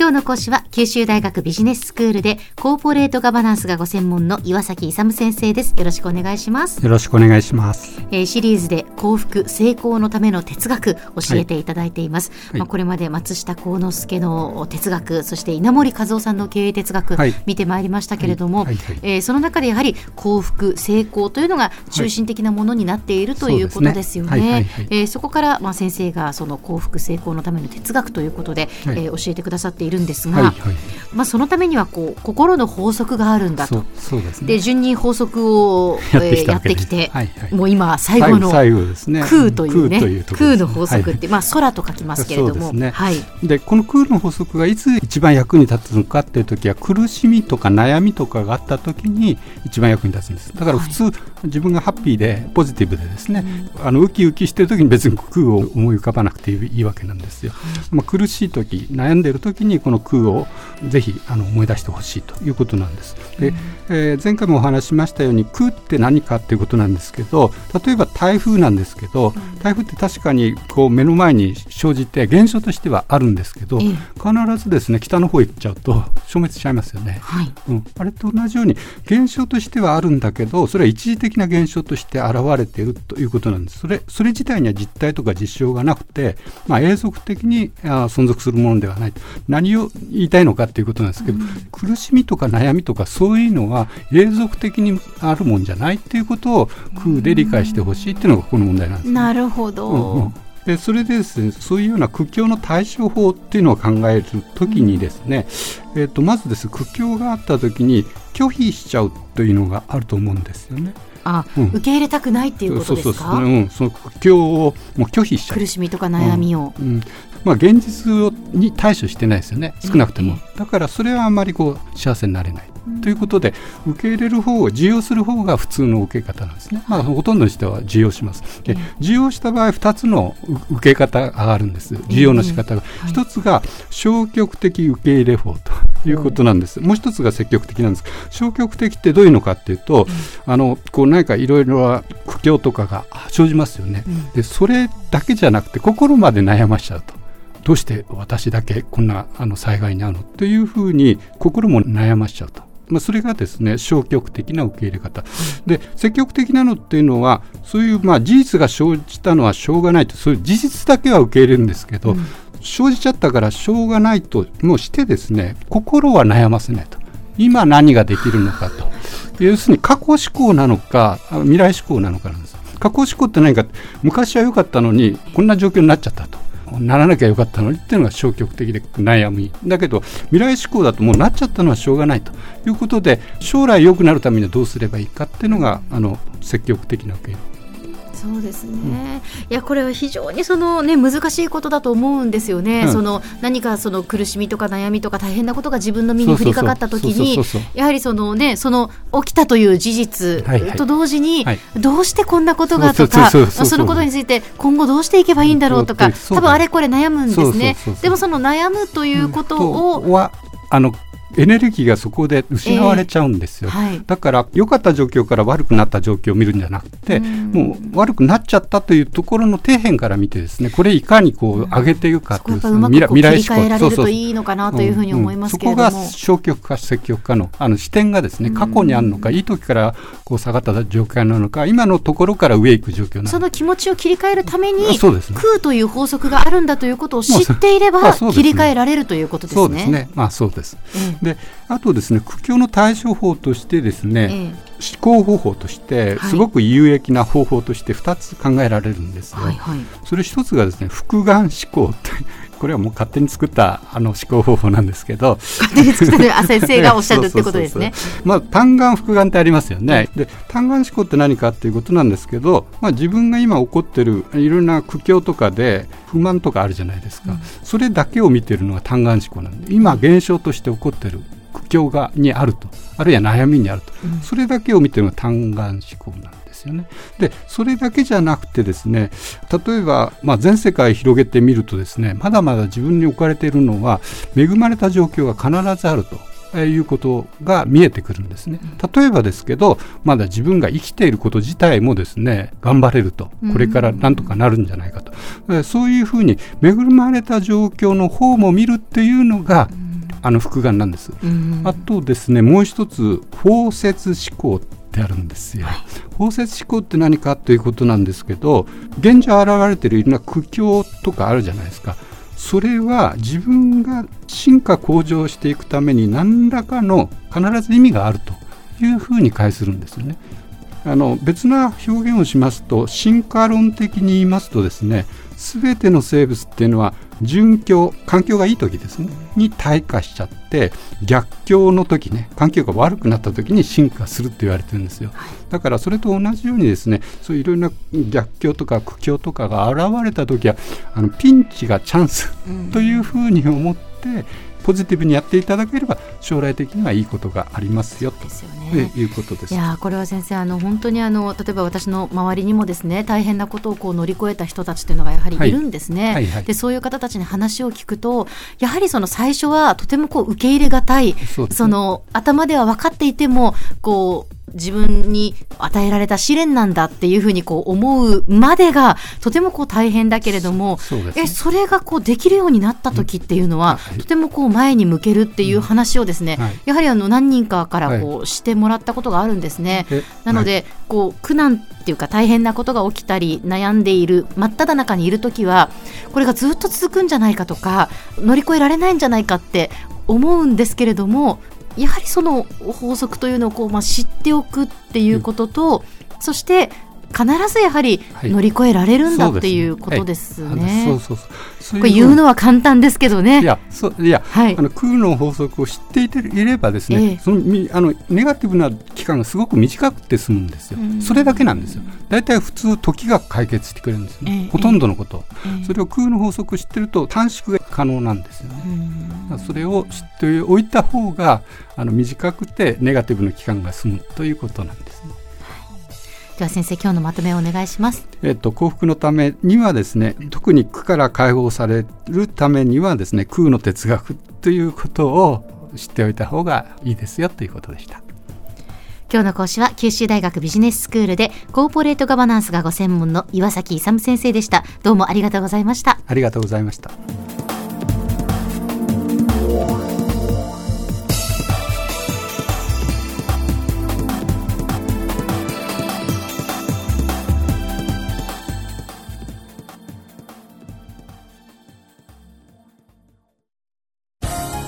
今日の講師は九州大学ビジネススクールでコーポレートガバナンスがご専門の岩崎勇先生です。よろしくお願いします。よろしくお願いします、えー、シリーズで幸福成功のための哲学教えていただいています、はい、まあ、これまで松下幸之助の哲学そして稲森和夫さんの経営哲学、はい、見てまいりましたけれども、はい、えー、その中でやはり幸福成功というのが中心的なものになっているということですよね、えー、そこからまあ先生がその幸福成功のための哲学ということで、はい、えー、教えてくださっているんですが、はいはい、まあ、そのためにはこう心の法則があるんだと。そうです、ね、で順に法則を やってき,、てきて、はいはい、もう今最後の最後です、ね、空というね空の法則って、まあ、空と書きますけれども、ね、はい、でこの空の法則がいつ一番役に立つのかっていう時は苦しみとか悩みとかがあった時に一番役に立つんです。だから普通、はい、自分がハッピーでポジティブでですね、うん、あのウキウキしてる時に別に空を思い浮かばなくていいわけなんですよ、まあ、苦しい時悩んでる時にこの空をぜひあの思い出してほしいということなんです。で、えー、前回もお話しましたように空って何かっていうことなんですけど例えば台風なんですけど台風って確かにこう目の前に生じて現象としてはあるんですけど必ずですね北の方行っちゃうと消滅しちゃいますよね。はいうん、あれと同じように現象としてはあるんだけどそれは一時的な現象として現れているということなんです。それそれ自体には実体とか実証がなくて、まあ、永続的にあ存続するものではない何を言いたいのかっていうことなんですけど、うん、苦しみとか悩みとかそういうのは永続的にあるもんじゃないっていうことを空で理解してほしいっていうのがこの問題なんです、なるほど、うんうん。でそれでですねそういうような苦境の対処法っていうのを考えるときにですね、うん、えー、とまずです苦境があったときに拒否しちゃうというのがあると思うんですよね。あ、うん、受け入れたくないっていうことですか？そうそうそう、うん、その苦境をもう拒否しちゃう。苦しみとか悩みを。うん、うんまあ、現実に対処してないですよね。少なくとも、だからそれはあんまりこう幸せになれない、ということで受け入れる方を受容する方が普通の受け方なんですね、まあ、ほとんどの人は受容します。で受容した場合2つの受け方があるんです。受容の仕方が、一つが消極的受け入れ法ということなんです、もう一つが積極的なんです。消極的ってどういうのかっていうと、あのこう何かいろいろな苦境とかが生じますよね、でそれだけじゃなくて心まで悩ましちゃうとどうして私だけこんなあの災害に遭うの？というふうに心も悩ましちゃうと。まあ、それがですね消極的な受け入れ方、で積極的なのっていうのはそういうまあ事実が生じたのはしょうがないと。そういう事実だけは受け入れるんですけど、うん、生じちゃったからしょうがないともうしてですね心は悩ませないと。今何ができるのかと。要するに過去思考なのか未来思考なのかなんです過去思考って何か昔は良かったのにこんな状況になっちゃったとならなきゃよかったのにっていうのが消極的で悩みだけど未来志向だともうなっちゃったのはしょうがないということで将来良くなるためにはどうすればいいかっていうのがあの積極的な受け入れ。そうですね、うん、いやこれは非常にその、ね、難しいことだと思うんですよね、うん、その何かその苦しみとか悩みとか大変なことが自分の身に降りかかった時にやはりその、ね、その起きたという事実と同時に、はい。はい、どうしてこんなことがとかそのことについて今後どうしていけばいいんだろうとか多分あれこれ悩むんですね。でもその悩むということを、うん、はあのエネルギーがそこで失われちゃうんですよ、えーはい、だから良かった状況から悪くなった状況を見るんじゃなくて、もう悪くなっちゃったというところの底辺から見てですねこれいかにこう上げていくかという、うん、未来未来志向られるといいのかなというふうに思いますけれども、そこが消極か積極かのあの視点がですね過去にあるのか、いい時からこう下がった状況なのか今のところから上行く状況なのか。その気持ちを切り替えるためにそうです、ね、空という法則があるんだということを知っていれば、切り替えられるということですね。そうですね。まあそうです、うん、であとですね苦境の対処法としてですね、ええ、思考方法としてすごく有益な方法として2つ考えられるんですよ。はいはい、それ1つがですね複眼思考ってこれはもう勝手に作ったあの思考方法なんですけど。勝手に作った先生がおっしゃるってことですね。まあ単眼複眼ってありますよね。で単眼思考って何かっていうことなんですけど、まあ自分が今起こってるいろんな苦境とかで不満とかあるじゃないですか。うん、それだけを見てるのが単眼思考なんで、今現象として起こってる苦境がにあると。あるいは悩みにあると、うん、それだけを見てるのが単眼思考なんですよね。でそれだけじゃなくてですね例えば、まあ、全世界広げてみるとですねまだまだ自分に置かれているのは恵まれた状況が必ずあると。いうことが見えてくるんですね。例えばですけど、まだ自分が生きていること自体もですね、頑張れると。これからなんとかなるんじゃないかと。そういうふうに恵まれた状況の方も見るっていうのが、あの複眼なんです、あとですねもう一つ包摂思考ってあるんですよ、包摂思考って何かということなんですけど現状現れているいろんな苦境とかあるじゃないですか。それは自分が進化向上していくために何らかの必ず意味があるというふうに解するんですよね。あの別な表現をしますと進化論的に言いますとですね全ての生物っていうのは順境環境がいい時ですねに退化しちゃって逆境の時ね環境が悪くなった時に進化するって言われてるんですよ。だからそれと同じようにですねそういういろんな逆境とか苦境とかが現れた時はあのピンチがチャンスというふうに思って、ポジティブにやっていただければ将来的にはいいことがありますよと。ですよ、ね、いうことです。いやこれは先生あの本当にあの例えば私の周りにもですね大変なことをこう乗り越えた人たちというのがやはりい。るんですね、はいはい。はい、でそういう方たちに話を聞くとやはりその最初はとてもこう受け入れがたい。そ、ね,、の頭では分かっていてもこう自分に与えられた試練なんだっていうふうにこう思うまでがとてもこう大変だけれどもそ,、ね、えそれがこうできるようになった時っていうのは、うん、とてもこう前に向けるっていう話をですね、うん。はい、やはりあの何人かからこうしてもらったことがあるんですね。はい、なので、こう苦難っていうか大変なことが起きたり悩んでいる真っ只中にいる時はこれがずっと続くんじゃないかとか乗り越えられないんじゃないかって思うんですけれどもやはりその法則というのをこう、まあ、知っておくっていうことと、うん、そして必ずやはり乗り越えられるんだ、はい、っていうことですね。そうそうそう。これ言うのは簡単ですけどね。いや、そういや、はい、あの空の法則を知っていていればですね、えー、そのみあのネガティブな期間がすごく短くて済むんですよ。それだけなんですよ。大体普通時が解決してくれるんですね。えー、ほとんどのこと、えー、それを空の法則を知ってると短縮が可能なんですよね。それを知っておいた方があの短くてネガティブな期間が済むということなんですね。では先生今日のまとめをお願いします。えっと幸福のためにはですね特に苦から解放されるためにはですね空の哲学ということを知っておいた方がいいですよということでした。今日の講師は九州大学ビジネススクールでコーポレートガバナンスがご専門の岩崎勇先生でした。どうもありがとうございました。ありがとうございました。